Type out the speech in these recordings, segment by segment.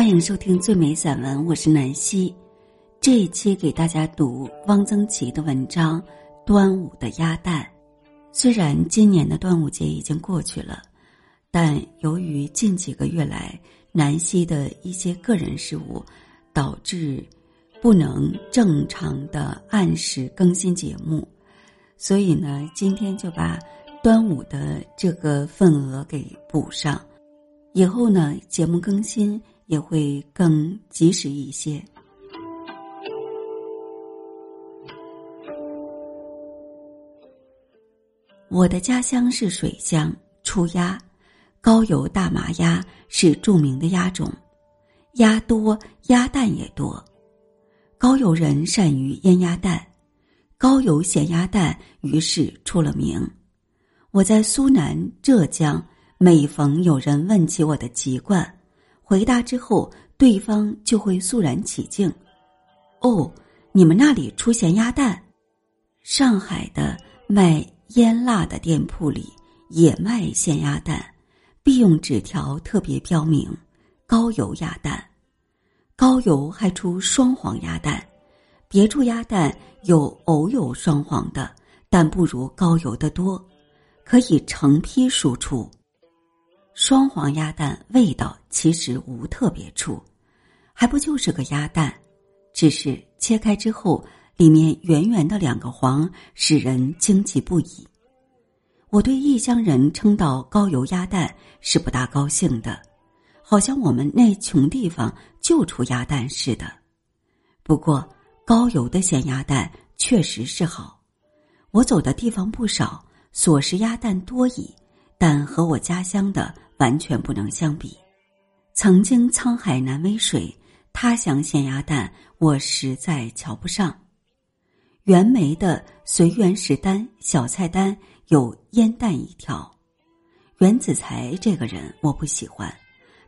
欢迎收听最美散文，我是南希。这一期给大家读汪曾祺的文章《端午的鸭蛋》。虽然今年的端午节已经过去了，但由于近几个月来南希的一些个人事务，导致不能正常的按时更新节目，所以呢，今天就把端午的这个份额给补上。以后呢，节目更新。也会更及时一些。我的家乡是水乡，出鸭，高邮大麻鸭是著名的鸭种，鸭多，鸭蛋也多。高邮人善于腌鸭蛋，高邮咸鸭蛋于是出了名。我在苏南、浙江，每逢有人问起我的籍贯。回答之后，对方就会肃然起敬。哦，你们那里出咸鸭蛋？上海的卖腌腊的店铺里也卖咸鸭蛋，必用纸条特别标明“高邮鸭蛋”。高邮还出双黄鸭蛋，别处鸭蛋有偶有双黄的，但不如高邮的多，可以成批输出。双黄鸭蛋味道其实无特别处，还不就是个鸭蛋，只是切开之后里面圆圆的两个黄，使人惊奇不已。我对异乡人称道高邮鸭蛋是不大高兴的，好像我们那穷地方就出鸭蛋似的。不过高邮的咸鸭蛋确实是好，我走的地方不少，所食鸭蛋多矣，但和我家乡的。完全不能相比。曾经沧海难为水，他乡咸鸭蛋我实在瞧不上。袁枚的随园食单小菜单有腌蛋一条。袁子才这个人我不喜欢，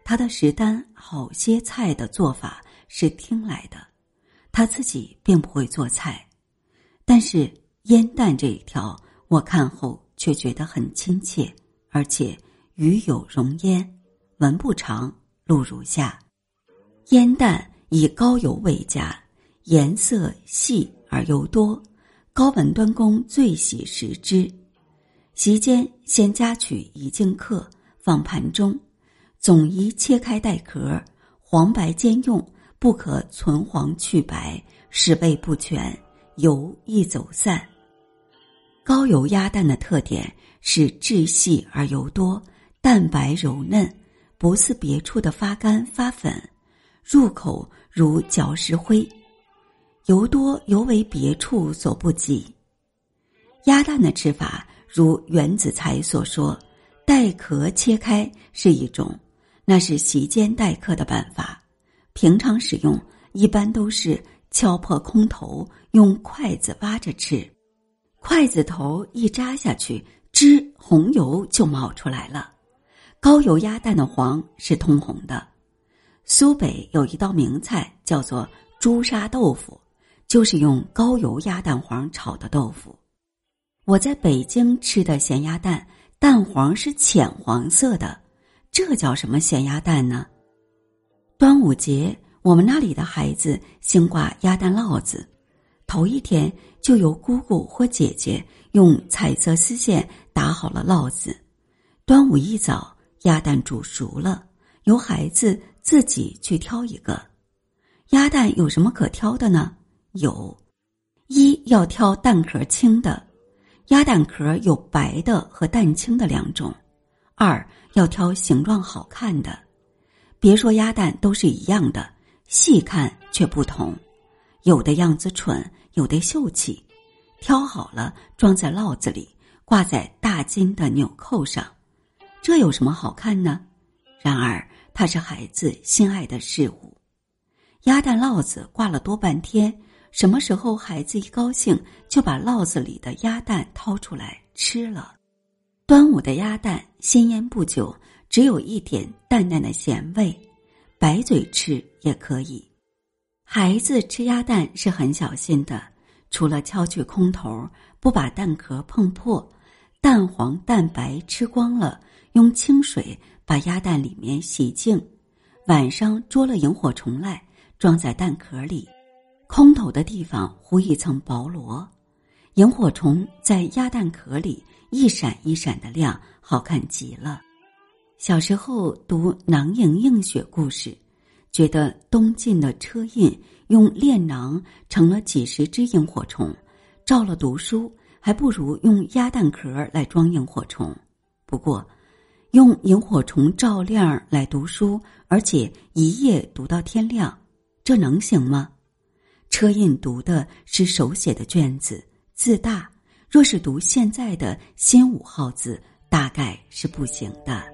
他的食单好些菜的做法是听来的，他自己并不会做菜。但是腌蛋这一条，我看后却觉得很亲切，而且。鱼有熔烟，文不长，录如下：腌蛋以高油为佳，颜色细而油多，高文端公最喜食之。席间先夹取一净客，放盘中，总宜切开带壳，黄白兼用，不可存黄去白，使味不全，油易走散。高油鸭蛋的特点是质细而油多。蛋白柔嫩，不似别处的发干发粉，入口如嚼石灰，油多尤为别处所不及。鸭蛋的吃法，如袁子才所说，带壳切开是一种，那是席间待客的办法。平常使用一般都是敲破空头，用筷子挖着吃，筷子头一扎下去，汁红油就冒出来了。高油鸭蛋的黄是通红的。苏北有一道名菜叫做朱砂豆腐，就是用高油鸭蛋黄炒的豆腐。我在北京吃的咸鸭蛋，蛋黄是浅黄色的，这叫什么咸鸭蛋呢？端午节我们那里的孩子兴挂鸭蛋烙子，头一天就由姑姑或姐姐用彩色丝线打好了烙子，端午一早。鸭蛋煮熟了，由孩子自己去挑一个。鸭蛋有什么可挑的呢？有，一要挑蛋壳轻的，鸭蛋壳有白的和蛋清的两种。二要挑形状好看的，别说鸭蛋都是一样的，细看却不同，有的样子蠢，有的秀气。挑好了装在烙子里，挂在大金的纽扣上。这有什么好看呢？然而它是孩子心爱的事物。鸭蛋烙子挂了多半天，什么时候孩子一高兴，就把烙子里的鸭蛋掏出来吃了。端午的鸭蛋鲜腌不久，只有一点淡淡的咸味，白嘴吃也可以。孩子吃鸭蛋是很小心的，除了敲去空头，不把蛋壳碰破，蛋黄蛋白吃光了。用清水把鸭蛋里面洗净，晚上捉了萤火虫来，装在蛋壳里，空头的地方糊一层薄膜，萤火虫在鸭蛋壳里一闪一闪的亮，好看极了。小时候读囊萤映雪故事，觉得东晋的车胤用炼囊成了几十只萤火虫，照了读书还不如用鸭蛋壳来装萤火虫。不过，用萤火虫照亮来读书，而且一夜读到天亮，这能行吗？车胤读的是手写的卷子，字大，若是读现在的新五号字，大概是不行的。